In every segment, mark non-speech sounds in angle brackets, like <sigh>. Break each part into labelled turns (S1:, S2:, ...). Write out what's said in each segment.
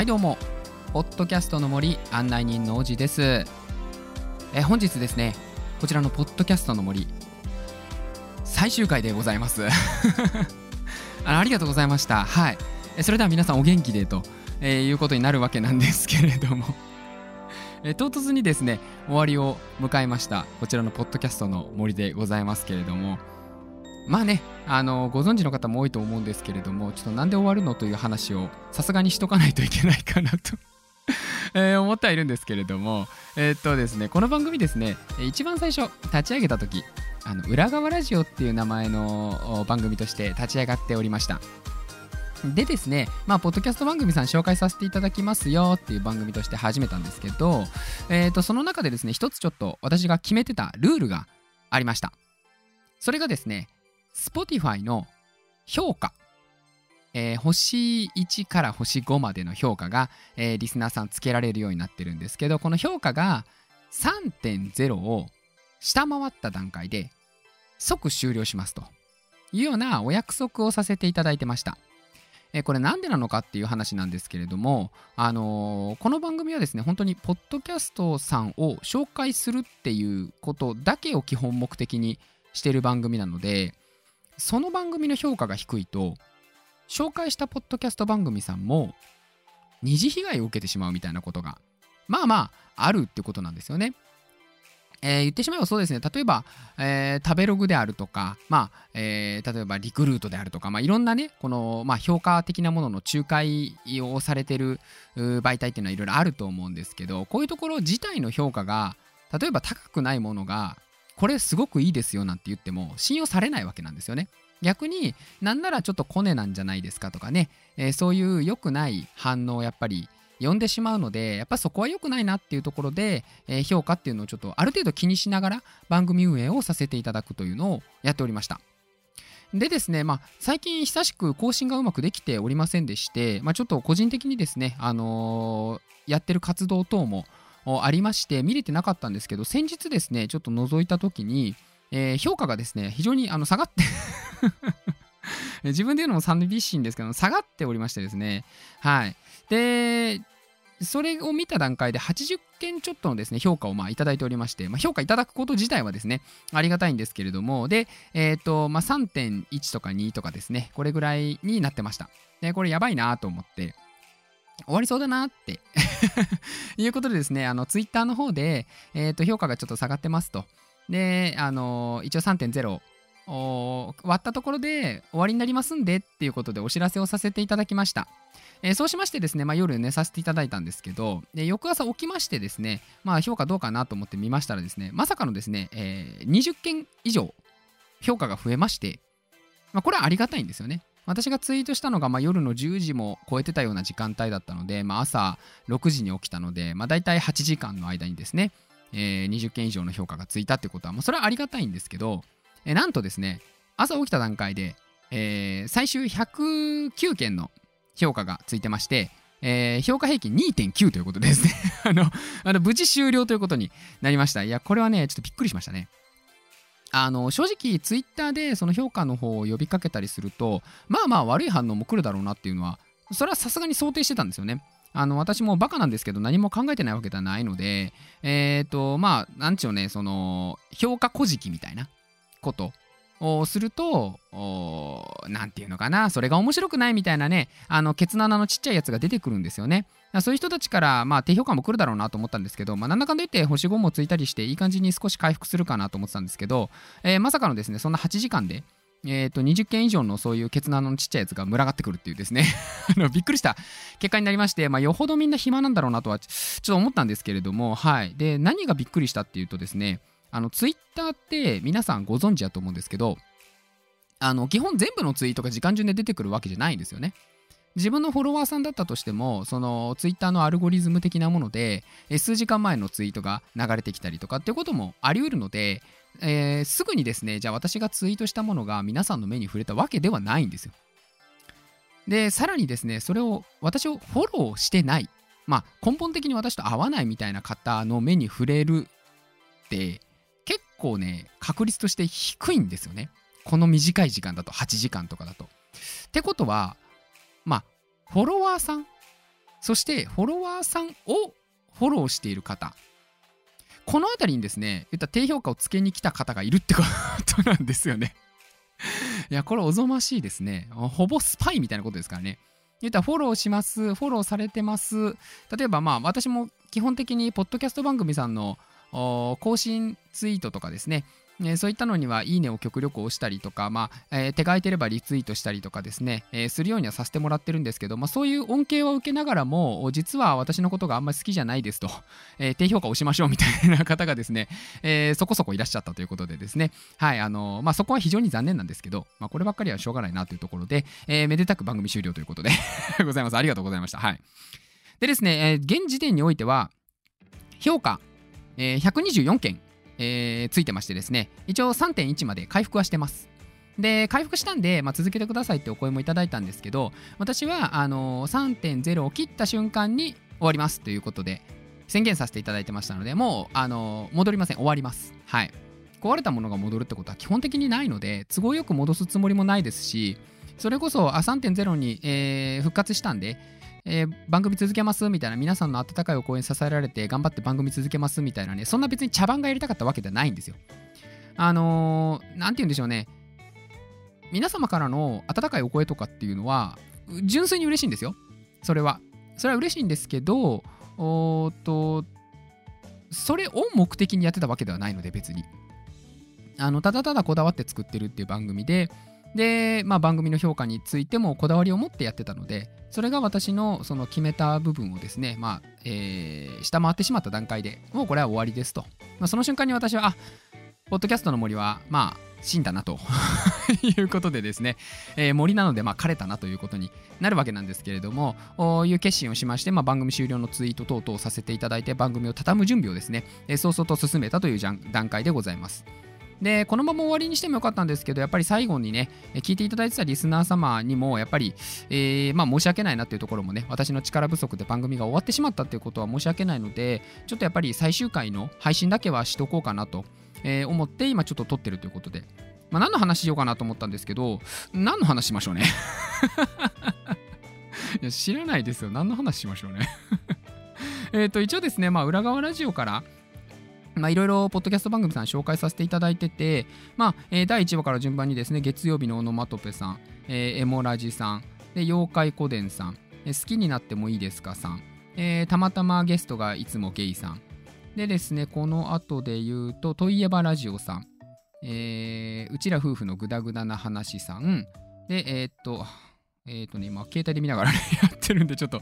S1: はいどうも。ポッドキャストの森案内人のおじです。え本日ですねこちらのポッドキャストの森最終回でございます。<laughs> あありがとうございました。はい。えそれでは皆さんお元気でと、えーいうことになるわけなんですけれども。<laughs> え唐突にですね終わりを迎えましたこちらのポッドキャストの森でございますけれども。まあねあのご存知の方も多いと思うんですけれどもちょっとなんで終わるのという話をさすがにしとかないといけないかなと <laughs> え思ってはいるんですけれどもえーっとですねこの番組ですね一番最初立ち上げた時あの裏側ラジオっていう名前の番組として立ち上がっておりましたでですね、まあ、ポッドキャスト番組さん紹介させていただきますよっていう番組として始めたんですけど、えー、とその中でですね、一つちょっと私が決めてたルールがありました。それがですね、Spotify の評価。えー星1から星5までの評価が、えーリスナーさんつけられるようになってるんですけど、この評価が3.0を下回った段階で即終了しますというようなお約束をさせていただいてました。これなんでなのかっていう話なんですけれども、あのーこの番組はですね、本当にポッドキャストさんを紹介するっていうことだけを基本目的にしてる番組なので、その番組の評価が低いと、紹介したポッドキャスト番組さんも二次被害を受けてしまうみたいなことが、まあまあ、あるってことなんですよね。えー言ってしまえばそうですね、例えば、えー食べログであるとか、まあえー例えばリクルートであるとか、まあ、いろんなね、この、まあ、評価的なものの仲介をされてる媒体っていうのはいろいろあると思うんですけど、こういうところ自体の評価が、例えば高くないものが、これすごくいいですよなんて言っても信用されないわけなんですよね。逆になんならちょっとコネなんじゃないですかとかね、えーそういう良くない反応をやっぱり呼んでしまうのでやっぱそこは良くないなっていうところで、えー評価っていうのをちょっとある程度気にしながら番組運営をさせていただくというのをやっておりました。でですね、まあ、最近久しく更新がうまくできておりませんでして、まあ、ちょっと個人的にですね、あのーやってる活動等もありまして見れてなかったんですけど先日ですねちょっと覗いた時に、えー評価がですね非常にあの下がって <laughs> 自分で言うのも寂しいんですけど下がっておりましてですねはい。でそれを見た段階で80件ちょっとのですね評価をまあいただいておりまして、まあ、評価いただくこと自体はですねありがたいんですけれどもで、えっとまあ、3.1とか2とかですねこれぐらいになってました。でこれやばいなと思って終わりそうだなって <laughs> いうことでですね、あの、ツイッターの方で、えっ、と、評価がちょっと下がってますと。で、あの、一応3.0、割ったところで終わりになりますんでっていうことでお知らせをさせていただきました。えーそうしましてですね、まあ、夜寝させていただいたんですけど、で翌朝起きましてですね、まあ、評価どうかなと思って見ましたらですね、まさかのですね、えー20件以上評価が増えまして、まあ、これはありがたいんですよね。私がツイートしたのが、まあ、夜の10時も超えてたような時間帯だったので、まあ、朝6時に起きたので、まあ、大体8時間の間にですね、えー20件以上の評価がついたってことは、まあ、それはありがたいんですけど、えーなんとですね、朝起きた段階で、えー最終109件の評価がついてまして、えー評価平均2.9ということですね <laughs> あの、あの無事終了ということになりました。いや、これはね、ちょっとびっくりしましたね。あの正直、ツイッターでその評価の方を呼びかけたりすると、まあまあ悪い反応も来るだろうなっていうのは、それはさすがに想定してたんですよね。あの私もバカなんですけど何も考えてないわけではないので、えっ、と、まあ、なんちゅうね、その、評価古事記みたいなことをすると、おなんていうのかな、それが面白くないみたいなね、あの、ケツの穴のちっちゃいやつが出てくるんですよね。そういう人たちから、まあ、低評価も来るだろうなと思ったんですけど、まあ、なんだかんだ言って星5もついたりして、いい感じに少し回復するかなと思ってたんですけど、えーまさかのですね、そんな8時間で、えー、と20件以上のそういうケツの穴のちっちゃいやつが群がってくるっていうですね <laughs> あのびっくりした結果になりまして、まあ、よほどみんな暇なんだろうなとはちちょっと思ったんですけれども、はい、で何がびっくりしたっていうとですねあのツイッターって皆さんご存知だと思うんですけどあの基本全部のツイートが時間順で出てくるわけじゃないんですよね。自分のフォロワーさんだったとしても、そのツイッターのアルゴリズム的なもので、数時間前のツイートが流れてきたりとかっていうこともあり得るので、えーすぐにですね、じゃあ私がツイートしたものが皆さんの目に触れたわけではないんですよ。で、さらにですね、それを私をフォローしてない、まあ根本的に私と合わないみたいな方の目に触れるって、結構ね、確率として低いんですよね。この短い時間だと、8時間とかだと。ってことは、フォロワーさん。そしてフォロワーさんをフォローしている方。この辺りにですね言った低評価をつけに来た方がいるってことなんですよね。いやこれおぞましいですね。ほぼスパイみたいなことですからね。言ったらフォローします、フォローされてます。例えばまあ私も基本的にポッドキャスト番組さんの更新ツイートとかですね、えそういったのには、いいねを極力押したりとか、まあ、え、手が空いてればリツイートしたりとかですね、え、するようにはさせてもらってるんですけど、まあ、そういう恩恵を受けながらも、実は私のことがあんまり好きじゃないですと、え、低評価をしましょうみたいな方がですね、<laughs> えそこそこいらっしゃったということでですね、はい、あのまあ、そこは非常に残念なんですけど、まあ、こればっかりはしょうがないなというところで、えめでたく番組終了ということで <laughs> ございます。ありがとうございました。はい。でですね、え現時点においては、評価、え124件えー、ついてましてですね、一応3.1まで回復はしてます。で、回復したんで、まあ、続けてくださいってお声もいただいたんですけど、私はあのー、3.0を切った瞬間に終わりますということで、宣言させていただいてましたので、もう、あのー、戻りません。終わります。はい。壊れたものが戻るってことは基本的にないので、都合よく戻すつもりもないですし、それこそあ3.0に、えー、復活したんで、えー、番組続けますみたいな皆さんの温かいお声に支えられて頑張って番組続けますみたいなねそんな別に茶番がやりたかったわけではないんですよ。あのー、て言うんでしょうね。皆様からの温かいお声とかっていうのは純粋に嬉しいんですよ。それは。それは嬉しいんですけどおっとそれを目的にやってたわけではないので別に。あのただただこだわって作ってるっていう番組でで、まあ、番組の評価についてもこだわりを持ってやってたのでそれが私のその決めた部分をですね、まあえー、下回ってしまった段階でもうこれは終わりですと、まあ、その瞬間に私はあポッドキャストの森はまあ死んだなと <laughs> いうことでですね、えー、森なのでまあ枯れたなということになるわけなんですけれどもこういう決心をしまして、まあ、番組終了のツイート等々をさせていただいて番組を畳む準備をですね、えー、早々と進めたという段階でございます。で、このまま終わりにしてもよかったんですけど、やっぱり最後にね、聞いていただいてたリスナー様にも、やっぱり、えー、まあ申し訳ないなっていうところもね、私の力不足で番組が終わってしまったっていうことは申し訳ないので、ちょっとやっぱり最終回の配信だけはしとこうかなと、えー、思って、今ちょっと撮ってるということで、まあ何の話しようかなと思ったんですけど、何の話しましょうね？<laughs> いや知らないですよ。何の話しましょうね？<laughs> えっと、一応ですね、まあ、裏側ラジオから、まあ、いろいろポッドキャスト番組さん紹介させていただいてて、まあえー、第1話から順番にですね、月曜日のオノマトペさん、えー、エモラジさん、で妖怪古伝さん、えー、好きになってもいいですかさん、えー、たまたまゲストがいつもゲイさん、でですね、この後で言うと、といえばラジオさん、えー、うちら夫婦のグダグダな話さん、で、えー、っと、えー、っとね、今、携帯で見ながら、やってるんで、ちょっと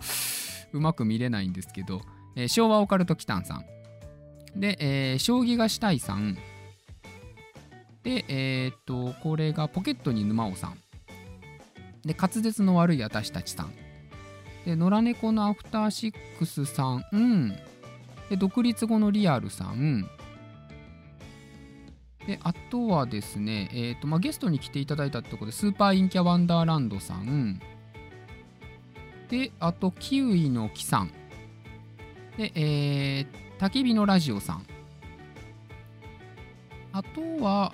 S1: うまく見れないんですけど、えー、昭和オカルトキタンさん、で、えー、将棋がしたいさん。で、えー、っと、これがポケットに沼尾さん。で、滑舌の悪い私たちさん。で、野良猫のアフターシックスさん。うん。で、独立後のリアルさん。で、あとはですね、えーとまあ、ゲストに来ていただいたところで、スーパーインキャワンダーランドさん。で、あと、キウイの木さん。で、えー、焚き火のラジオさん。あとは、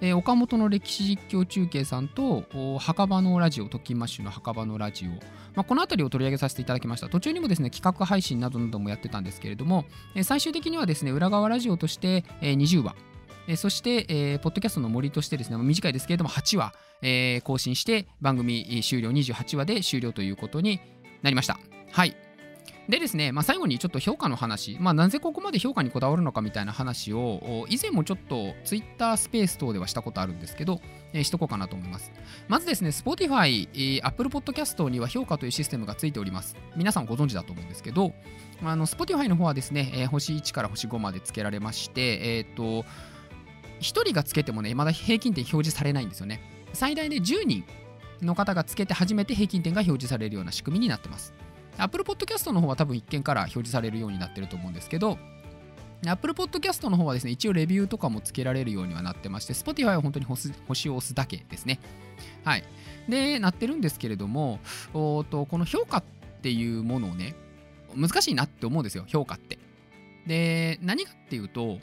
S1: えー、岡本の歴史実況中継さんと、墓場のラジオ、トキマッシュの墓場のラジオ、まあ、この辺りを取り上げさせていただきました。途中にもですね、企画配信などなどもやってたんですけれども、えー、最終的にはですね、裏側ラジオとして、えー、20話、え、そして、えー、ポッドキャストの森としてですね、短いですけれども、8話、えー、更新して、番組終了、28話で終了ということになりました。はい。でですね、まあ、最後にちょっと評価の話、まあ、なぜここまで評価にこだわるのかみたいな話を、以前もちょっと Twitter スペース等ではしたことあるんですけど、えー、しとこうかなと思います。まずですね、Spotify、えー、Apple Podcast には評価というシステムがついております。皆さんご存知だと思うんですけど、あの Spotify の方はですね、えー、星1から星5までつけられまして、えっ、と、1人がつけてもね、まだ平均点表示されないんですよね。最大で10人の方がつけて初めて平均点が表示されるような仕組みになってます。Apple Podcast の方は多分一見から表示されるようになってると思うんですけど、Apple Podcast の方はですね、一応レビューとかもつけられるようにはなってまして、Spotify は本当に星を押すだけですね。はい。で、なってるんですけれども、おとこの評価っていうものをね、難しいなって思うんですよ、評価って。で、何かっていうと、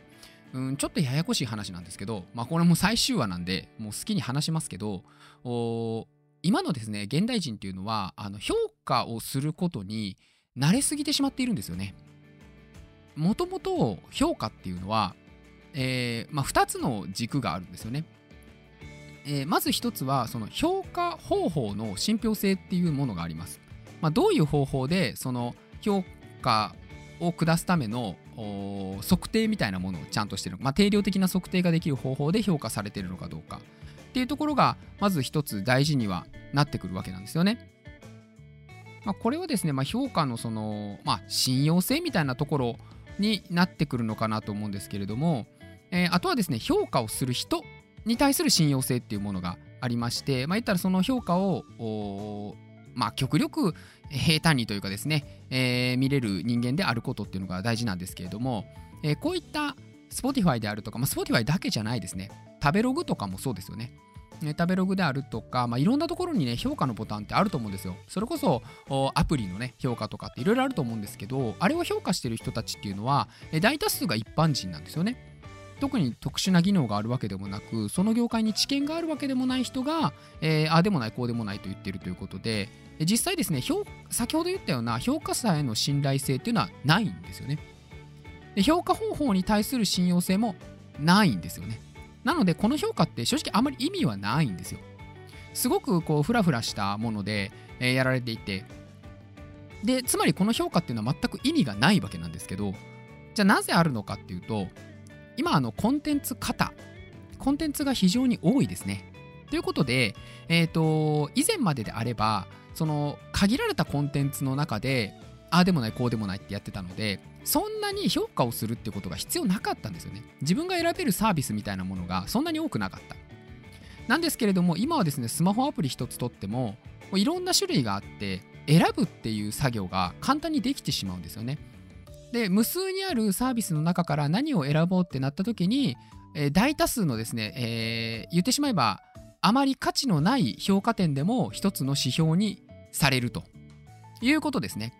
S1: うん、ちょっとややこしい話なんですけど、まあ、これも最終話なんで、もう好きに話しますけど、今のですね現代人っていうのはあの評価をすることに慣れすぎてしまっているんですよね。もともと評価っていうのは、えーまあ、2つの軸があるんですよね。えー、まず1つはその評価方法の信憑性っていうものがあります。まあ、どういう方法でその評価を下すための測定みたいなものをちゃんとしてる、まあ、定量的な測定ができる方法で評価されてるのかどうかっていうところがまず一つ大事にはなってくるわけなんですよね。まあ、これはですね、まあ、評価のその、まあ、信用性みたいなところになってくるのかなと思うんですけれども、えー、あとはですね評価をする人に対する信用性っていうものがありまして、まあ、言ったらその評価をまあ、極力平坦にというかですね、えー、見れる人間であることっていうのが大事なんですけれども、えー、こういった Spotify であるとか、まあ、Spotify だけじゃないですね食べログとかもそうですよねね、食べログであるとか、まあ、いろんなところにね、評価のボタンってあると思うんですよ。それこそ、アプリのね、評価とかっていろいろあると思うんですけど、あれを評価してる人たちっていうのは、大多数が一般人なんですよね。特に特殊な技能があるわけでもなく、その業界に知見があるわけでもない人が、えー、あでもない、こうでもないと言ってるということで、実際ですね、先ほど言ったような評価者への信頼性っていうのはないんですよね。で評価方法に対する信用性もないんですよね。なので、この評価って正直あまり意味はないんですよ。すごくこうフラフラしたもので、えー、やられていて、で、つまりこの評価っていうのは全く意味がないわけなんですけど、じゃあなぜあるのかっていうと、今、あの、コンテンツ型、コンテンツが非常に多いですね。ということで、えっ、ー、と、以前までであれば、その限られたコンテンツの中でああでもないこうでもないってやってたのでそんなに評価をするってことが必要なかったんですよね。自分が選べるサービスみたいなものがそんなに多くなかった。なんですけれども今はですねスマホアプリ一つとってもいろんな種類があって選ぶっていう作業が簡単にできてしまうんですよね。で無数にあるサービスの中から何を選ぼうってなった時に、えー、大多数のですね、えー、言ってしまえばあまり価値のない評価点でも一つの指標にされるということですね。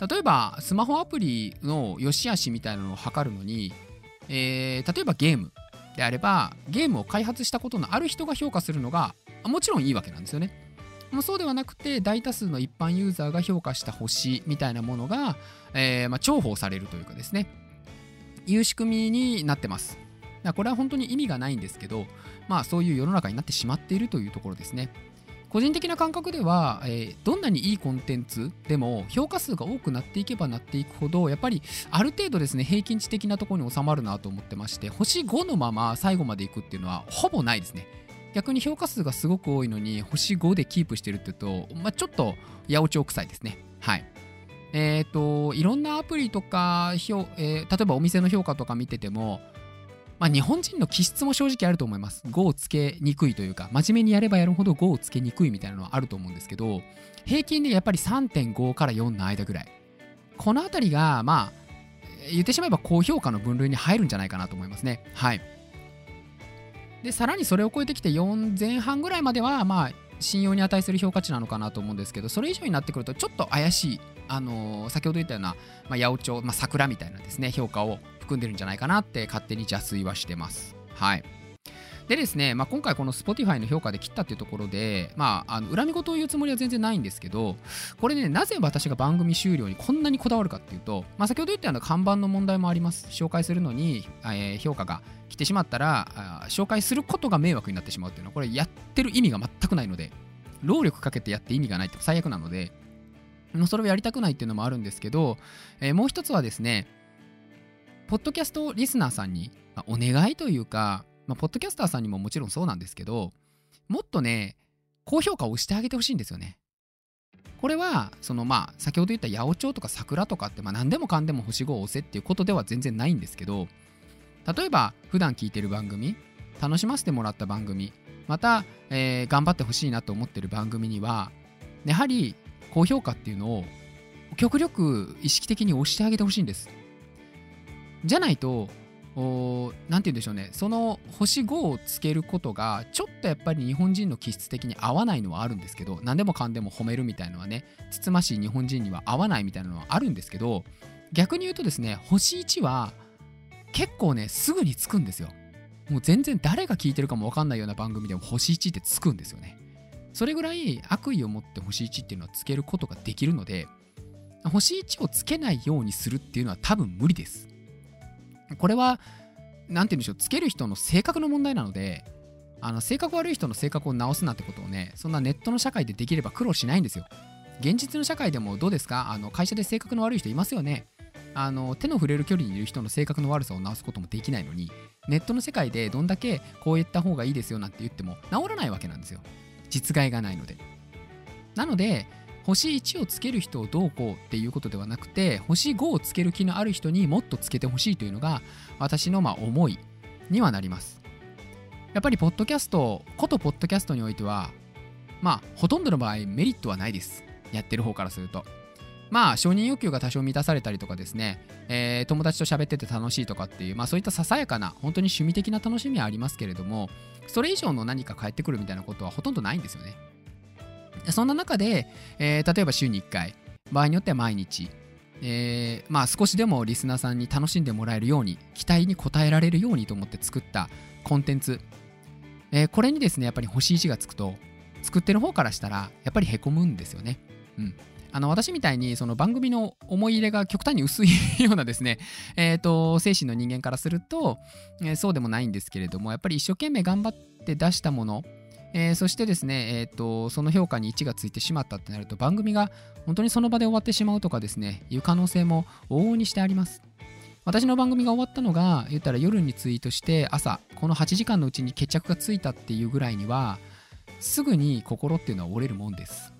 S1: 例えばスマホアプリの良し悪しみたいなのを測るのに、えー、例えばゲームであればゲームを開発したことのある人が評価するのがもちろんいいわけなんですよね。もうそうではなくて大多数の一般ユーザーが評価した星みたいなものが、えー、まあ、重宝されるというかですねいう仕組みになってます。これは本当に意味がないんですけど、まあそういう世の中になってしまっているというところですね。個人的な感覚では、えー、どんなにいいコンテンツでも評価数が多くなっていけばなっていくほどやっぱりある程度ですね平均値的なところに収まるなと思ってまして星5のまま最後までいくっていうのはほぼないですね。逆に評価数がすごく多いのに星5でキープしてるって言うと、まあ、ちょっと八百長臭いですね。はい。えっ、ー、といろんなアプリとか、えー、例えばお店の評価とか見ててもまあ、日本人の気質も正直あると思います。5をつけにくいというか、真面目にやればやるほど5をつけにくいみたいなのはあると思うんですけど、平均でやっぱり3.5から4の間ぐらい。このあたりが、まあ、言ってしまえば高評価の分類に入るんじゃないかなと思いますね。はい。で、さらにそれを超えてきて4前半ぐらいまでは、まあ、信用に値する評価値なのかなと思うんですけど、それ以上になってくると、ちょっと怪しい、あのー、先ほど言ったような、まあ、八百長、まあ、桜みたいなですね、評価を含んでるんじゃないかなって勝手に邪推はしてます。はい。でですね、まあ、今回この Spotify の評価で切ったっていうところで、まあ、あの恨み事を言うつもりは全然ないんですけど、これね、なぜ私が番組終了にこんなにこだわるかっていうと、まあ、先ほど言ったような看板の問題もあります。紹介するのに、えー、評価が来てしまったら紹介することが迷惑になってしまうっていうのは、これやってる意味が全くないので、労力かけてやって意味がないって最悪なので、それをやりたくないっていうのもあるんですけど、えー、もう一つはですね、ポッドキャストリスナーさんに、まあ、お願いというか、まあ、ポッドキャスターさんにももちろんそうなんですけど、もっとね、高評価をしてあげてほしいんですよね。これは、そのまあ、先ほど言った八百長とか桜とかって、まあ何でもかんでも星5を押せっていうことでは全然ないんですけど、例えば、普段聞いてる番組、楽しませてもらった番組、また、えー、頑張ってほしいなと思ってる番組には、やはり高評価っていうのを極力意識的に押してあげてほしいんです。じゃないと、何て言うんでしょうね、その星5をつけることが、ちょっとやっぱり日本人の気質的に合わないのはあるんですけど、何でもかんでも褒めるみたいなのはね、つつましい日本人には合わないみたいなのはあるんですけど、逆に言うとですね、星1は結構ね、すぐにつくんですよ。もう全然誰が聞いてるかもわかんないような番組でも星1ってつくんですよね。それぐらい悪意を持って星1っていうのはつけることができるので、星1をつけないようにするっていうのは多分無理です。これは、なんて言うんでしょう、つける人の性格の問題なので、あの性格悪い人の性格を直すなんてことをね、そんなネットの社会でできれば苦労しないんですよ。現実の社会でもどうですか？あの会社で性格の悪い人いますよね。あの手の触れる距離にいる人の性格の悪さを直すこともできないのに、ネットの世界でどんだけこう言った方がいいですよなんて言っても治らないわけなんですよ。実害がないので。なので、星1をつける人をどうこうっていうことではなくて、星5をつける気のある人にもっとつけてほしいというのが、私のま思いにはなります。やっぱり、ポッドキャスト、ことポッドキャストにおいては、まあ、ほとんどの場合、メリットはないです。やってる方からすると。まあ、承認欲求が多少満たされたりとかですね、えー、友達と喋ってて楽しいとかっていう、まあそういったささやかな、本当に趣味的な楽しみはありますけれども、それ以上の何か返ってくるみたいなことはほとんどないんですよね。そんな中で、えー、例えば週に1回、場合によっては毎日、えー、まあ少しでもリスナーさんに楽しんでもらえるように、期待に応えられるようにと思って作ったコンテンツ、えー、これにですね、やっぱり星1がつくと、作ってる方からしたら、やっぱりへこむんですよね。うん。あの私みたいにその番組の思い入れが極端に薄いようなですね、<laughs> え、ー、と、精神の人間からすると、えー、そうでもないんですけれども、やっぱり一生懸命頑張って出したもの、えー、そしてですね、えーと、その評価に1がついてしまったってなると番組が本当にその場で終わってしまうとかですねいう可能性も往々にしてあります。私の番組が終わったのが言ったら夜にツイートして朝この8時間のうちに決着がついたっていうぐらいにはすぐに心っていうのは折れるもんです。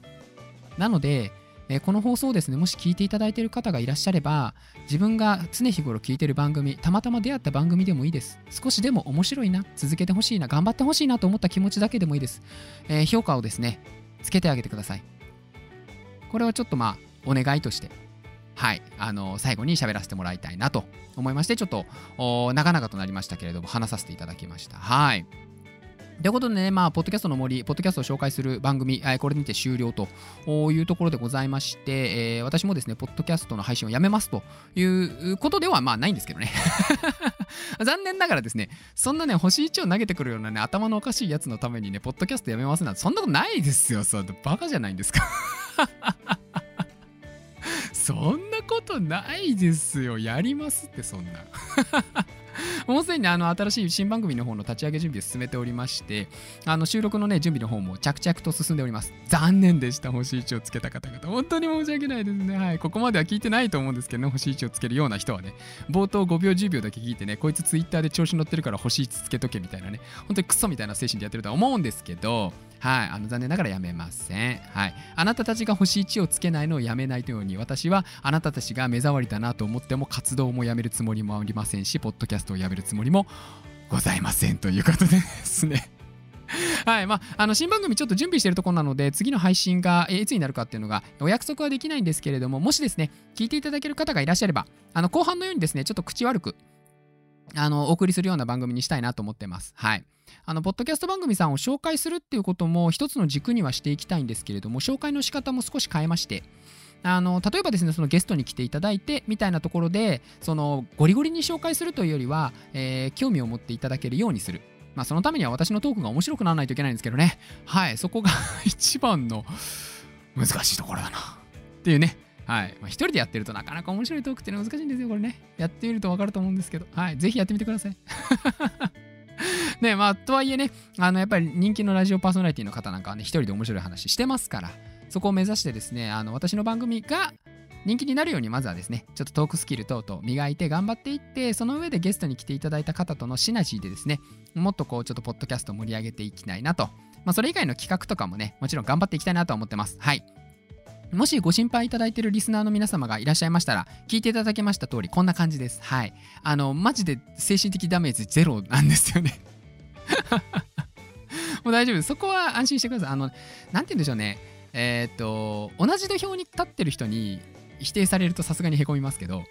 S1: なのでえこの放送をですね、もし聞いていただいている方がいらっしゃれば、自分が常日頃聞いてる番組、たまたま出会った番組でもいいです。少しでも面白いな、続けてほしいな、頑張ってほしいなと思った気持ちだけでもいいです。えー、評価をですね、つけてあげてください。これはちょっとまあ、お願いとして、はい、あの最後に喋らせてもらいたいなと思いまして、ちょっと長々となりましたけれども、話させていただきました。はい。ということでね、まあ、ポッドキャストの森、ポッドキャストを紹介する番組、これにて終了というところでございまして、えー、私もですね、ポッドキャストの配信をやめますということでは、まあ、ないんですけどね。<laughs> 残念ながらですね、そんなね、星1を投げてくるようなね、頭のおかしいやつのためにね、ポッドキャストやめますなんて、そんなことないですよ、そ、バカじゃないんですか。<laughs> そんなことないですよ。やりますって、そんな。<laughs> もうすでにあの新しい新番組の方の立ち上げ準備を進めておりまして、あの収録のね、準備の方も着々と進んでおります。残念でした、星1をつけた方々。本当に申し訳ないですね。はい。ここまでは聞いてないと思うんですけどね、星1をつけるような人はね、冒頭5秒10秒だけ聞いてね、こいつツイッターで調子乗ってるから星1つけとけみたいなね、本当にクソみたいな精神でやってるとは思うんですけど、はい、あの残念ながらやめません。はい。あなたたちが星1をつけないのをやめないというように、私はあなたたちが目障りだなと思っても活動もやめるつもりもありませんし、ポッドキャストをやめるつもりもございませんということでで <laughs> すね。はい。まあ、あの、新番組ちょっと準備してるところなので、次の配信がいつになるかっていうのがお約束はできないんですけれども、もしですね、聞いていただける方がいらっしゃれば、あの、後半のようにですね、ちょっと口悪く、あの、お送りするような番組にしたいなと思ってます。はい。あの、ポッドキャスト番組さんを紹介するっていうことも一つの軸にはしていきたいんですけれども、紹介の仕方も少し変えまして、あの例えばですねそのゲストに来ていただいてみたいなところでそのゴリゴリに紹介するというよりは、えー、興味を持っていただけるようにする。まあそのためには私のトークが面白くならないといけないんですけどね。はい。そこが <laughs> 一番の難しいところだな。っていうね。はい。まあ、一人でやってるとなかなか面白いトークっていうのは難しいんですよ、これね。やってみると分かると思うんですけど。はい。ぜひやってみてください。<laughs> ね、まあ、とはいえね、あの、やっぱり人気のラジオパーソナリティの方なんかはね、一人で面白い話してますから、そこを目指してですね、あの、私の番組が人気になるようにまずはですね、ちょっとトークスキル等々磨いて頑張っていって、その上でゲストに来ていただいた方とのシナジーでですね、もっとこう、ちょっとポッドキャストを盛り上げていきたいなと。まあ、それ以外の企画とかもね、もちろん頑張っていきたいなと思ってます。はい。もしご心配いただいているリスナーの皆様がいらっしゃいましたら、聞いていただけました通り、こんな感じです。はい。あの、マジで精神的ダメージゼロなんですよね <laughs> もう大丈夫です。そこは安心してください。あの、なんて言うんでしょうね。えー、っと、同じ土俵に立ってる人に否定されるとさすがにへこみますけど、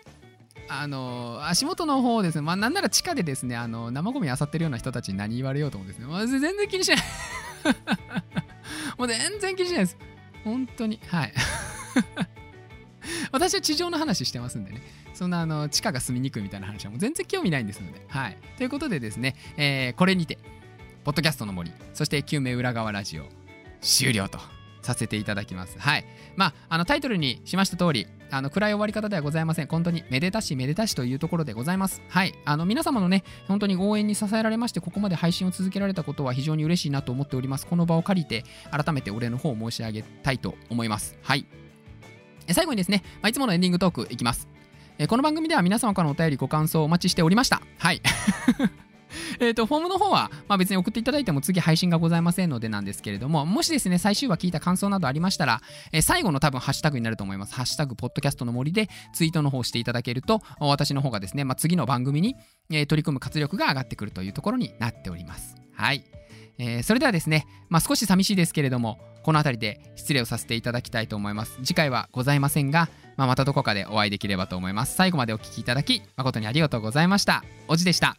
S1: あの、足元の方ですね、まあなんなら地下でですね、あの、生ゴミ漁ってるような人たちに何言われようともですね、まあ、全然気にしない <laughs> もう全然気にしないです。本当に。はい。<laughs> 私は地上の話してますんでね。そんなあの地下が住みにくいみたいな話はもう全然興味ないんですので。はい。ということでですね、えー、これにて、ポッドキャストの森、そして救命裏側ラジオ、終了とさせていただきます。はい。まあ、あのタイトルにしました通り、あの暗い終わり方ではございません。本当にめでたしめでたしというところでございます。はい。あの皆様のね、本当に応援に支えられまして、ここまで配信を続けられたことは非常に嬉しいなと思っております。この場を借りて、改めてお礼の方を申し上げたいと思います。はい。最後にですね、まあ、いつものエンディングトークいきます。えこの番組では皆様からのお便りご感想をお待ちしておりました。はい。<laughs> えっと、フォームの方は、まあ、別に送っていただいても次配信がございませんのでなんですけれども、もしですね、最終話聞いた感想などありましたら、えー、最後の多分ハッシュタグになると思います。ハッシュタグ、ポッドキャストの森でツイートの方していただけると、私の方がですね、まあ、次の番組に、えー、取り組む活力が上がってくるというところになっております。はい。えー、それではですね、まあ、少し寂しいですけれども、この辺りで失礼をさせていただきたいと思います。次回はございませんが、まあ、またどこかでお会いできればと思います。最後までお聴きいただき、誠にありがとうございました。おじでした。